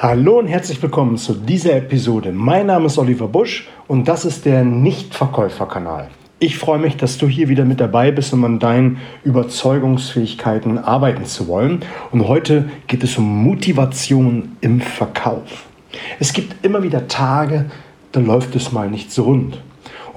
Hallo und herzlich willkommen zu dieser Episode. Mein Name ist Oliver Busch und das ist der Nichtverkäuferkanal. Ich freue mich, dass du hier wieder mit dabei bist, um an deinen Überzeugungsfähigkeiten arbeiten zu wollen. Und heute geht es um Motivation im Verkauf. Es gibt immer wieder Tage, da läuft es mal nicht so rund.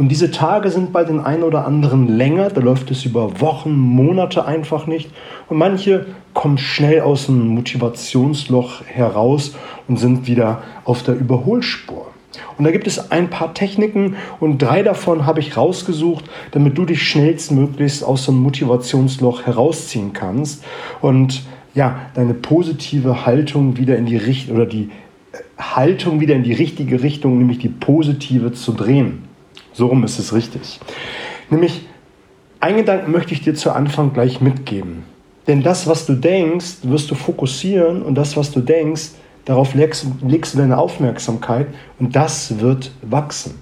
Und diese Tage sind bei den einen oder anderen länger, da läuft es über Wochen, Monate einfach nicht. Und manche kommen schnell aus dem Motivationsloch heraus und sind wieder auf der Überholspur. Und da gibt es ein paar Techniken und drei davon habe ich rausgesucht, damit du dich schnellstmöglichst aus dem Motivationsloch herausziehen kannst und ja, deine positive Haltung wieder in die Richtung oder die Haltung wieder in die richtige Richtung, nämlich die positive zu drehen. So rum ist es richtig. Nämlich, einen Gedanken möchte ich dir zu Anfang gleich mitgeben. Denn das, was du denkst, wirst du fokussieren und das, was du denkst, darauf legst, legst du deine Aufmerksamkeit und das wird wachsen.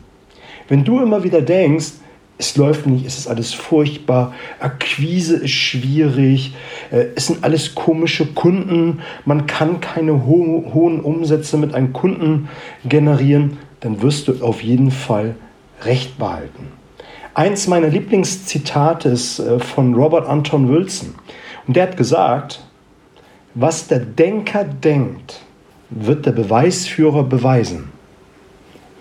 Wenn du immer wieder denkst, es läuft nicht, es ist alles furchtbar, Akquise ist schwierig, äh, es sind alles komische Kunden, man kann keine ho hohen Umsätze mit einem Kunden generieren, dann wirst du auf jeden Fall Recht behalten. Eins meiner Lieblingszitate ist äh, von Robert Anton Wilson. Und der hat gesagt, was der Denker denkt, wird der Beweisführer beweisen.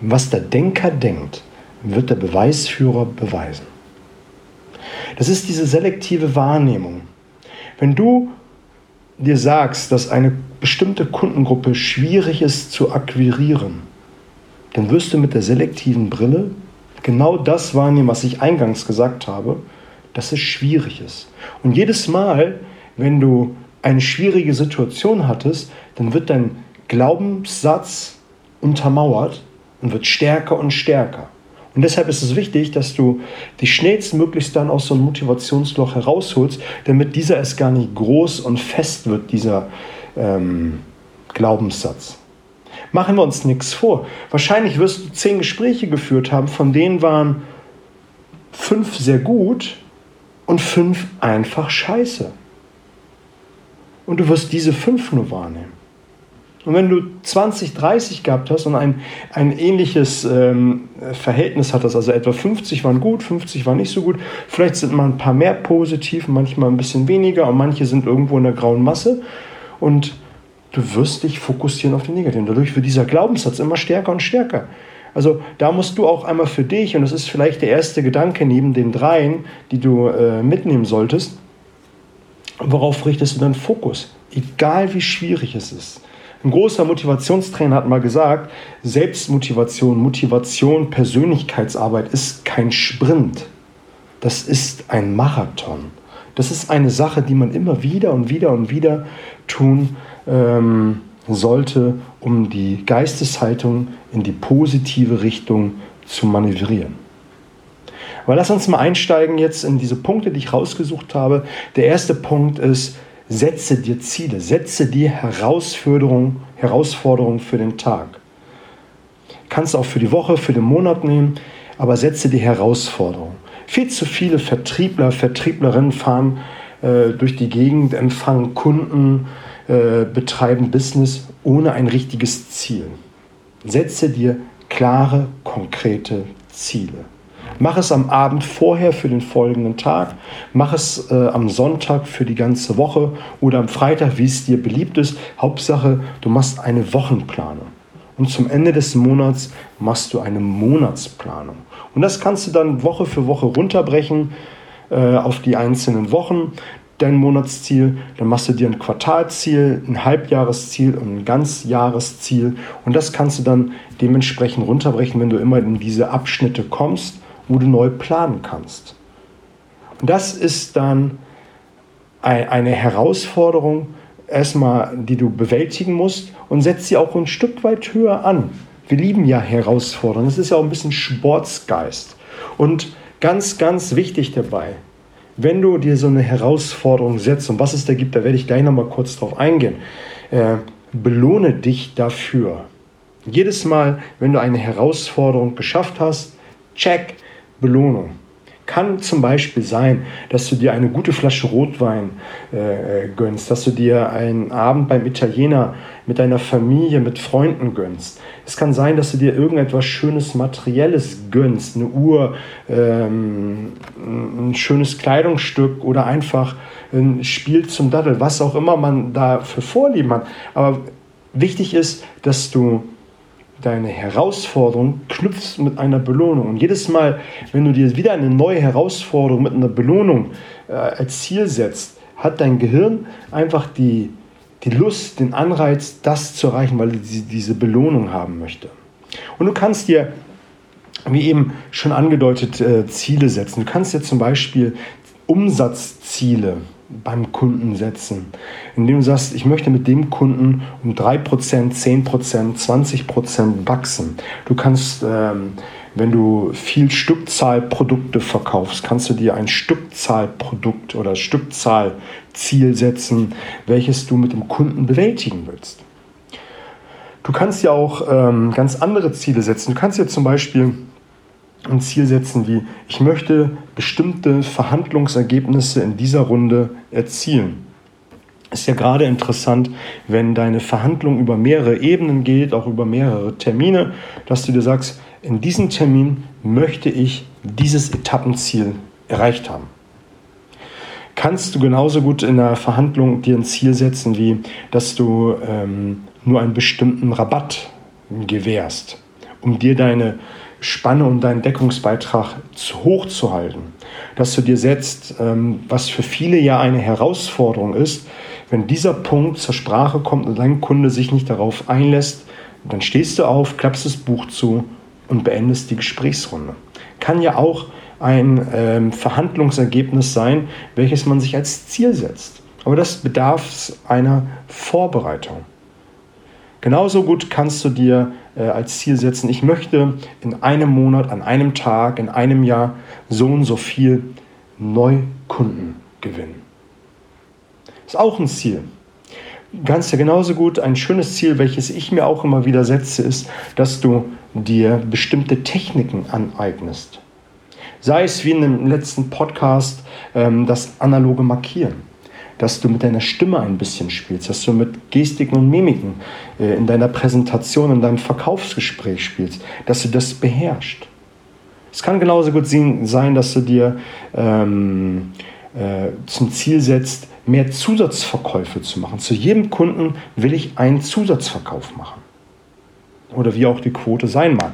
Was der Denker denkt, wird der Beweisführer beweisen. Das ist diese selektive Wahrnehmung. Wenn du dir sagst, dass eine bestimmte Kundengruppe schwierig ist zu akquirieren, dann wirst du mit der selektiven Brille genau das wahrnehmen, was ich eingangs gesagt habe, dass es schwierig ist. Und jedes Mal, wenn du eine schwierige Situation hattest, dann wird dein Glaubenssatz untermauert und wird stärker und stärker. Und deshalb ist es wichtig, dass du dich schnellstmöglichst dann aus so einem Motivationsloch herausholst, damit dieser es gar nicht groß und fest wird, dieser ähm, Glaubenssatz. Machen wir uns nichts vor. Wahrscheinlich wirst du zehn Gespräche geführt haben, von denen waren fünf sehr gut und fünf einfach scheiße. Und du wirst diese fünf nur wahrnehmen. Und wenn du 20, 30 gehabt hast und ein, ein ähnliches ähm, Verhältnis hattest, also etwa 50 waren gut, 50 waren nicht so gut, vielleicht sind mal ein paar mehr positiv, manchmal ein bisschen weniger und manche sind irgendwo in der grauen Masse. Und du wirst dich fokussieren auf den Negativen. Dadurch wird dieser Glaubenssatz immer stärker und stärker. Also da musst du auch einmal für dich, und das ist vielleicht der erste Gedanke neben den dreien, die du äh, mitnehmen solltest, worauf richtest du deinen Fokus? Egal wie schwierig es ist. Ein großer Motivationstrainer hat mal gesagt, Selbstmotivation, Motivation, Persönlichkeitsarbeit ist kein Sprint. Das ist ein Marathon. Das ist eine Sache, die man immer wieder und wieder und wieder tun ähm, sollte, um die Geisteshaltung in die positive Richtung zu manövrieren. Aber lass uns mal einsteigen jetzt in diese Punkte, die ich rausgesucht habe. Der erste Punkt ist, setze dir Ziele, setze dir Herausforderungen Herausforderung für den Tag. Kannst auch für die Woche, für den Monat nehmen, aber setze dir Herausforderungen. Viel zu viele Vertriebler, Vertrieblerinnen fahren äh, durch die Gegend, empfangen Kunden, äh, betreiben Business ohne ein richtiges Ziel. Setze dir klare, konkrete Ziele. Mach es am Abend vorher für den folgenden Tag, mach es äh, am Sonntag für die ganze Woche oder am Freitag, wie es dir beliebt ist. Hauptsache, du machst eine Wochenplanung. Und zum Ende des Monats machst du eine Monatsplanung. Und das kannst du dann Woche für Woche runterbrechen äh, auf die einzelnen Wochen dein Monatsziel, dann machst du dir ein Quartalziel, ein Halbjahresziel und ein Ganzjahresziel und das kannst du dann dementsprechend runterbrechen, wenn du immer in diese Abschnitte kommst, wo du neu planen kannst. Und das ist dann eine Herausforderung, erstmal, die du bewältigen musst und setzt sie auch ein Stück weit höher an. Wir lieben ja Herausforderungen. Das ist ja auch ein bisschen Sportsgeist. Und ganz, ganz wichtig dabei, wenn du dir so eine Herausforderung setzt und was es da gibt, da werde ich gleich nochmal kurz drauf eingehen, äh, belohne dich dafür. Jedes Mal, wenn du eine Herausforderung geschafft hast, check, Belohnung. Kann zum Beispiel sein, dass du dir eine gute Flasche Rotwein äh, äh gönnst, dass du dir einen Abend beim Italiener mit deiner Familie, mit Freunden gönnst. Es kann sein, dass du dir irgendetwas Schönes, Materielles gönnst, eine Uhr, ähm, ein schönes Kleidungsstück oder einfach ein Spiel zum Dattel, was auch immer man da für Vorlieben hat. Aber wichtig ist, dass du deine Herausforderung knüpfst mit einer Belohnung. Und jedes Mal, wenn du dir wieder eine neue Herausforderung mit einer Belohnung äh, als Ziel setzt, hat dein Gehirn einfach die, die Lust, den Anreiz, das zu erreichen, weil es diese Belohnung haben möchte. Und du kannst dir, wie eben schon angedeutet, äh, Ziele setzen. Du kannst dir zum Beispiel Umsatzziele beim Kunden setzen, indem du sagst, ich möchte mit dem Kunden um 3%, 10%, 20% wachsen. Du kannst, ähm, wenn du viel Stückzahlprodukte verkaufst, kannst du dir ein Stückzahlprodukt oder Stückzahlziel setzen, welches du mit dem Kunden bewältigen willst. Du kannst ja auch ähm, ganz andere Ziele setzen. Du kannst ja zum Beispiel ein Ziel setzen wie, ich möchte bestimmte Verhandlungsergebnisse in dieser Runde erzielen. Ist ja gerade interessant, wenn deine Verhandlung über mehrere Ebenen geht, auch über mehrere Termine, dass du dir sagst, in diesem Termin möchte ich dieses Etappenziel erreicht haben. Kannst du genauso gut in der Verhandlung dir ein Ziel setzen, wie dass du ähm, nur einen bestimmten Rabatt gewährst, um dir deine Spanne und deinen Deckungsbeitrag zu hoch zu halten. Dass du dir setzt, ähm, was für viele ja eine Herausforderung ist, wenn dieser Punkt zur Sprache kommt und dein Kunde sich nicht darauf einlässt, dann stehst du auf, klappst das Buch zu und beendest die Gesprächsrunde. Kann ja auch ein ähm, Verhandlungsergebnis sein, welches man sich als Ziel setzt. Aber das bedarf einer Vorbereitung. Genauso gut kannst du dir äh, als Ziel setzen, ich möchte in einem Monat, an einem Tag, in einem Jahr so und so viel Neukunden gewinnen. Ist auch ein Ziel. Ganz genauso gut ein schönes Ziel, welches ich mir auch immer wieder setze, ist, dass du dir bestimmte Techniken aneignest. Sei es wie in dem letzten Podcast ähm, das analoge Markieren dass du mit deiner Stimme ein bisschen spielst, dass du mit Gestiken und Mimiken äh, in deiner Präsentation, in deinem Verkaufsgespräch spielst, dass du das beherrschst. Es kann genauso gut sein, dass du dir ähm, äh, zum Ziel setzt, mehr Zusatzverkäufe zu machen. Zu jedem Kunden will ich einen Zusatzverkauf machen. Oder wie auch die Quote sein mag.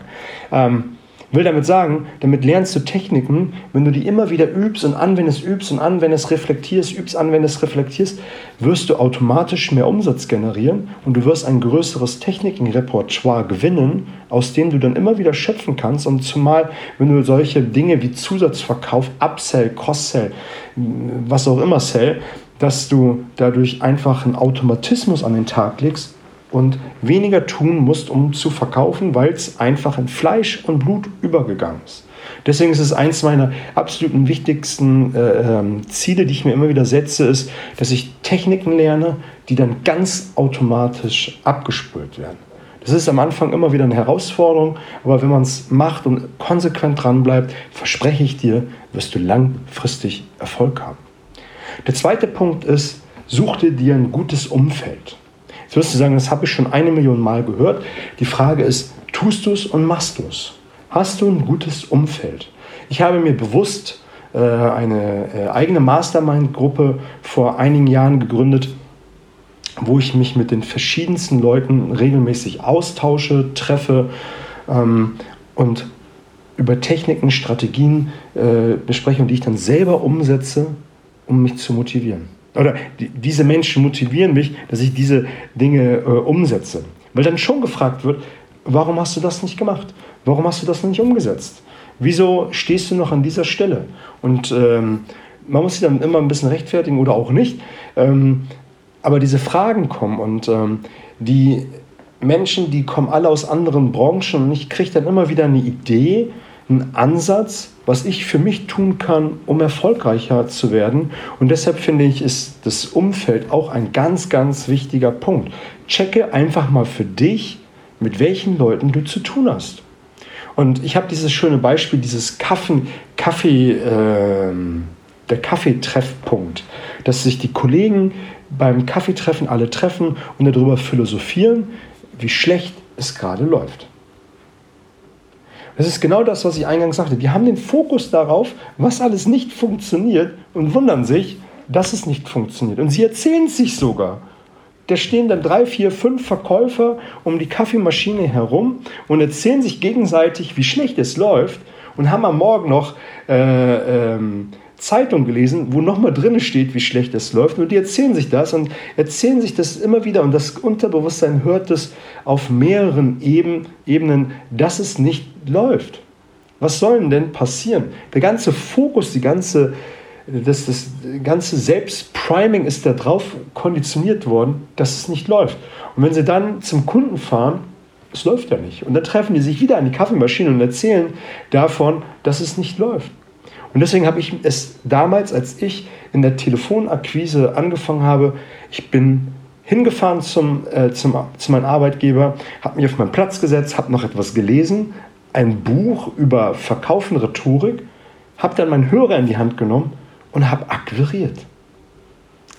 Ähm, will damit sagen, damit lernst du Techniken, wenn du die immer wieder übst und anwendest, übst und anwendest, reflektierst, übst, anwendest, reflektierst, wirst du automatisch mehr Umsatz generieren und du wirst ein größeres Technikenrepertoire gewinnen, aus dem du dann immer wieder schöpfen kannst. Und zumal, wenn du solche Dinge wie Zusatzverkauf, Upsell, Cross-Sell, was auch immer Sell, dass du dadurch einfach einen Automatismus an den Tag legst, und weniger tun musst, um zu verkaufen, weil es einfach in Fleisch und Blut übergegangen ist. Deswegen ist es eins meiner absoluten wichtigsten äh, ähm, Ziele, die ich mir immer wieder setze, ist, dass ich Techniken lerne, die dann ganz automatisch abgespult werden. Das ist am Anfang immer wieder eine Herausforderung, aber wenn man es macht und konsequent dran bleibt, verspreche ich dir, wirst du langfristig Erfolg haben. Der zweite Punkt ist, such dir ein gutes Umfeld. Jetzt wirst du sagen, das habe ich schon eine Million Mal gehört. Die Frage ist, tust du es und machst du es? Hast du ein gutes Umfeld? Ich habe mir bewusst äh, eine äh, eigene Mastermind-Gruppe vor einigen Jahren gegründet, wo ich mich mit den verschiedensten Leuten regelmäßig austausche, treffe ähm, und über Techniken, Strategien äh, bespreche und die ich dann selber umsetze, um mich zu motivieren oder die, diese Menschen motivieren mich, dass ich diese Dinge äh, umsetze. Weil dann schon gefragt wird, warum hast du das nicht gemacht? Warum hast du das nicht umgesetzt? Wieso stehst du noch an dieser Stelle? Und ähm, man muss sich dann immer ein bisschen rechtfertigen oder auch nicht. Ähm, aber diese Fragen kommen und ähm, die Menschen, die kommen alle aus anderen Branchen und ich kriege dann immer wieder eine Idee, einen Ansatz, was ich für mich tun kann, um erfolgreicher zu werden. Und deshalb finde ich, ist das Umfeld auch ein ganz, ganz wichtiger Punkt. Checke einfach mal für dich, mit welchen Leuten du zu tun hast. Und ich habe dieses schöne Beispiel, dieses Kaffee, Kaffee, äh, der Kaffeetreffpunkt, dass sich die Kollegen beim Kaffeetreffen alle treffen und darüber philosophieren, wie schlecht es gerade läuft. Das ist genau das, was ich eingangs sagte. Die haben den Fokus darauf, was alles nicht funktioniert und wundern sich, dass es nicht funktioniert. Und sie erzählen sich sogar. Da stehen dann drei, vier, fünf Verkäufer um die Kaffeemaschine herum und erzählen sich gegenseitig, wie schlecht es läuft und haben am Morgen noch äh, ähm, Zeitung gelesen, wo nochmal drin steht, wie schlecht es läuft. Und die erzählen sich das und erzählen sich das immer wieder. Und das Unterbewusstsein hört es auf mehreren Ebenen, dass es nicht läuft. Was soll denn passieren? Der ganze Fokus, die ganze, das, das ganze Selbstpriming ist darauf konditioniert worden, dass es nicht läuft. Und wenn sie dann zum Kunden fahren, es läuft ja nicht. Und dann treffen die sich wieder an die Kaffeemaschine und erzählen davon, dass es nicht läuft. Und deswegen habe ich es damals, als ich in der Telefonakquise angefangen habe, ich bin hingefahren zum, äh, zum, zu meinem Arbeitgeber, habe mich auf meinen Platz gesetzt, habe noch etwas gelesen, ein Buch über Verkaufen Rhetorik, habe dann meinen Hörer in die Hand genommen und habe akquiriert.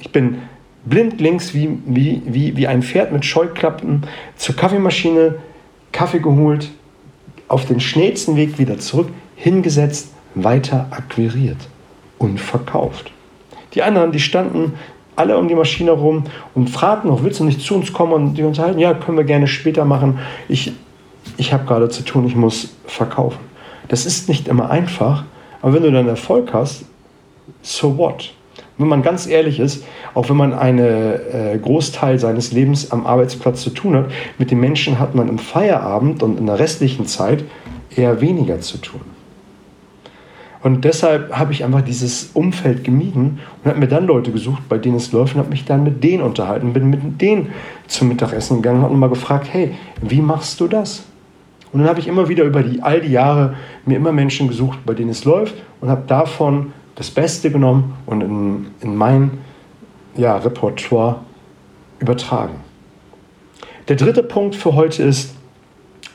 Ich bin blindlings wie, wie, wie, wie ein Pferd mit Scheuklappen zur Kaffeemaschine, Kaffee geholt, auf den schnellsten Weg wieder zurück, hingesetzt, weiter akquiriert und verkauft. Die anderen, die standen alle um die Maschine rum und fragten noch, willst du nicht zu uns kommen und die unterhalten? Ja, können wir gerne später machen. Ich, ich habe gerade zu tun, ich muss verkaufen. Das ist nicht immer einfach, aber wenn du dann Erfolg hast, so what? Wenn man ganz ehrlich ist, auch wenn man einen äh, Großteil seines Lebens am Arbeitsplatz zu tun hat, mit den Menschen hat man im Feierabend und in der restlichen Zeit eher weniger zu tun. Und deshalb habe ich einfach dieses Umfeld gemieden und habe mir dann Leute gesucht, bei denen es läuft und habe mich dann mit denen unterhalten, bin mit denen zum Mittagessen gegangen und mal gefragt, hey, wie machst du das? Und dann habe ich immer wieder über die, all die Jahre mir immer Menschen gesucht, bei denen es läuft und habe davon das Beste genommen und in, in mein ja, Repertoire übertragen. Der dritte Punkt für heute ist,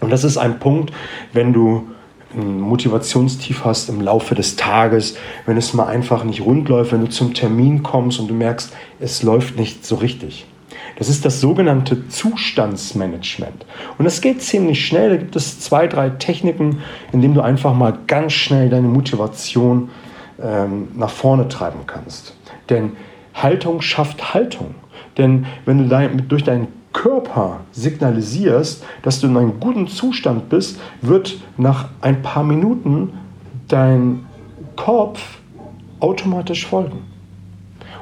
und das ist ein Punkt, wenn du ein Motivationstief hast im Laufe des Tages, wenn es mal einfach nicht rund läuft, wenn du zum Termin kommst und du merkst, es läuft nicht so richtig. Das ist das sogenannte Zustandsmanagement. Und das geht ziemlich schnell. Da gibt es zwei, drei Techniken, in denen du einfach mal ganz schnell deine Motivation ähm, nach vorne treiben kannst. Denn Haltung schafft Haltung. Denn wenn du dein, durch deinen Körper signalisierst, dass du in einem guten Zustand bist, wird nach ein paar Minuten dein Kopf automatisch folgen.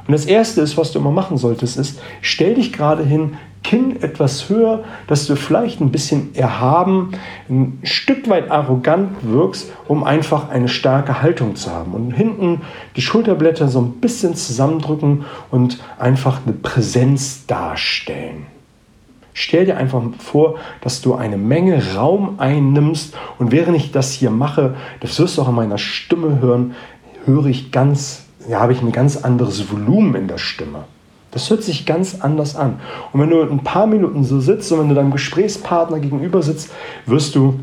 Und das Erste ist, was du immer machen solltest, ist, stell dich gerade hin, Kinn etwas höher, dass du vielleicht ein bisschen erhaben, ein Stück weit arrogant wirkst, um einfach eine starke Haltung zu haben. Und hinten die Schulterblätter so ein bisschen zusammendrücken und einfach eine Präsenz darstellen. Stell dir einfach vor, dass du eine Menge Raum einnimmst und während ich das hier mache, das wirst du auch in meiner Stimme hören, höre ich ganz, ja, habe ich ein ganz anderes Volumen in der Stimme. Das hört sich ganz anders an. Und wenn du ein paar Minuten so sitzt und wenn du deinem Gesprächspartner gegenüber sitzt, wirst du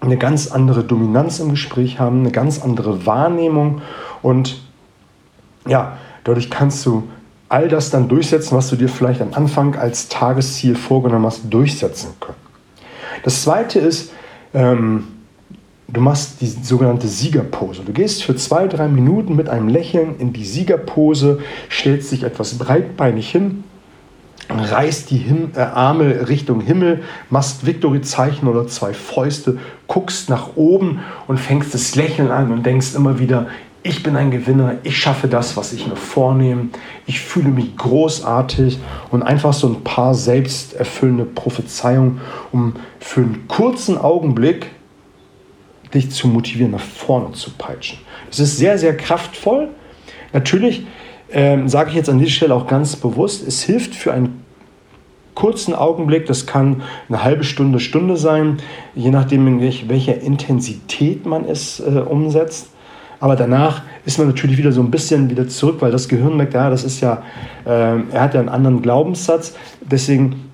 eine ganz andere Dominanz im Gespräch haben, eine ganz andere Wahrnehmung und ja, dadurch kannst du all das dann durchsetzen, was du dir vielleicht am Anfang als Tagesziel vorgenommen hast, durchsetzen können. Das zweite ist, ähm, du machst die sogenannte Siegerpose. Du gehst für zwei, drei Minuten mit einem Lächeln in die Siegerpose, stellst dich etwas breitbeinig hin, reißt die Him äh, Arme Richtung Himmel, machst Victory-Zeichen oder zwei Fäuste, guckst nach oben und fängst das Lächeln an und denkst immer wieder, ich bin ein Gewinner, ich schaffe das, was ich mir vornehme, ich fühle mich großartig und einfach so ein paar selbsterfüllende Prophezeiungen, um für einen kurzen Augenblick dich zu motivieren, nach vorne zu peitschen. Das ist sehr, sehr kraftvoll. Natürlich ähm, sage ich jetzt an dieser Stelle auch ganz bewusst, es hilft für einen kurzen Augenblick, das kann eine halbe Stunde, Stunde sein, je nachdem, in welcher Intensität man es äh, umsetzt. Aber danach ist man natürlich wieder so ein bisschen wieder zurück, weil das Gehirn merkt, ja, das ist ja, äh, er hat ja einen anderen Glaubenssatz. Deswegen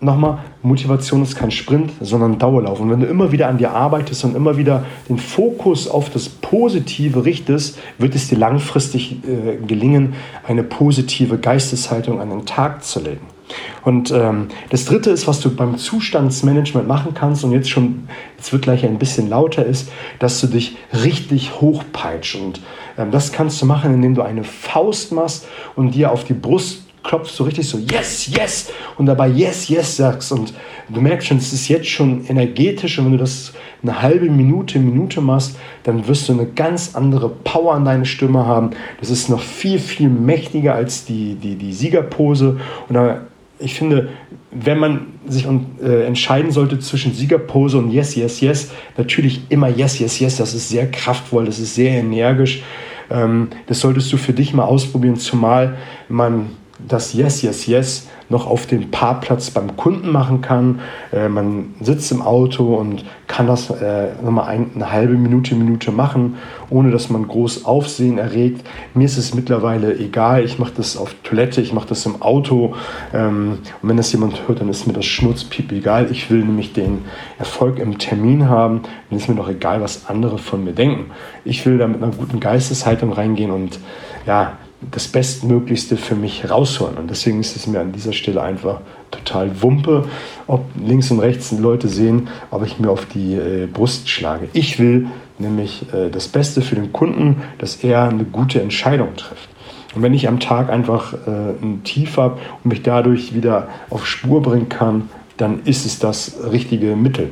nochmal, Motivation ist kein Sprint, sondern Dauerlauf. Und wenn du immer wieder an dir arbeitest und immer wieder den Fokus auf das Positive richtest, wird es dir langfristig äh, gelingen, eine positive Geisteshaltung an den Tag zu legen. Und ähm, das dritte ist, was du beim Zustandsmanagement machen kannst und jetzt schon, jetzt wird gleich ein bisschen lauter ist, dass du dich richtig hochpeitscht. Und ähm, das kannst du machen, indem du eine Faust machst und dir auf die Brust klopfst, so richtig so yes, yes und dabei yes, yes sagst. Und du merkst schon, es ist jetzt schon energetisch und wenn du das eine halbe Minute, Minute machst, dann wirst du eine ganz andere Power an deine Stimme haben. Das ist noch viel, viel mächtiger als die, die, die Siegerpose. Und da ich finde, wenn man sich äh, entscheiden sollte zwischen Siegerpose und Yes, Yes, Yes, natürlich immer Yes, Yes, Yes. Das ist sehr kraftvoll, das ist sehr energisch. Ähm, das solltest du für dich mal ausprobieren, zumal man das Yes, Yes, Yes noch auf dem Parkplatz beim Kunden machen kann. Äh, man sitzt im Auto und kann das äh, nochmal ein, eine halbe Minute, Minute machen, ohne dass man groß Aufsehen erregt. Mir ist es mittlerweile egal. Ich mache das auf Toilette, ich mache das im Auto. Ähm, und wenn das jemand hört, dann ist mir das Schnurzpiep egal. Ich will nämlich den Erfolg im Termin haben. Dann ist mir doch egal, was andere von mir denken. Ich will da mit einer guten Geisteshaltung reingehen und ja, das Bestmöglichste für mich rausholen. Und deswegen ist es mir an dieser Stelle einfach total Wumpe, ob links und rechts Leute sehen, ob ich mir auf die äh, Brust schlage. Ich will nämlich äh, das Beste für den Kunden, dass er eine gute Entscheidung trifft. Und wenn ich am Tag einfach äh, ein Tief habe und mich dadurch wieder auf Spur bringen kann, dann ist es das richtige Mittel.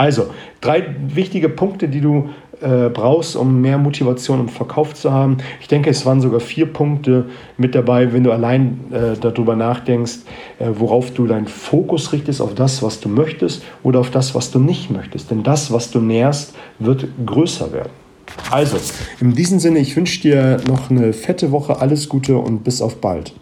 Also, drei wichtige Punkte, die du äh, brauchst, um mehr Motivation im Verkauf zu haben. Ich denke, es waren sogar vier Punkte mit dabei, wenn du allein äh, darüber nachdenkst, äh, worauf du deinen Fokus richtest, auf das, was du möchtest oder auf das, was du nicht möchtest. Denn das, was du nährst, wird größer werden. Also, in diesem Sinne, ich wünsche dir noch eine fette Woche, alles Gute und bis auf bald.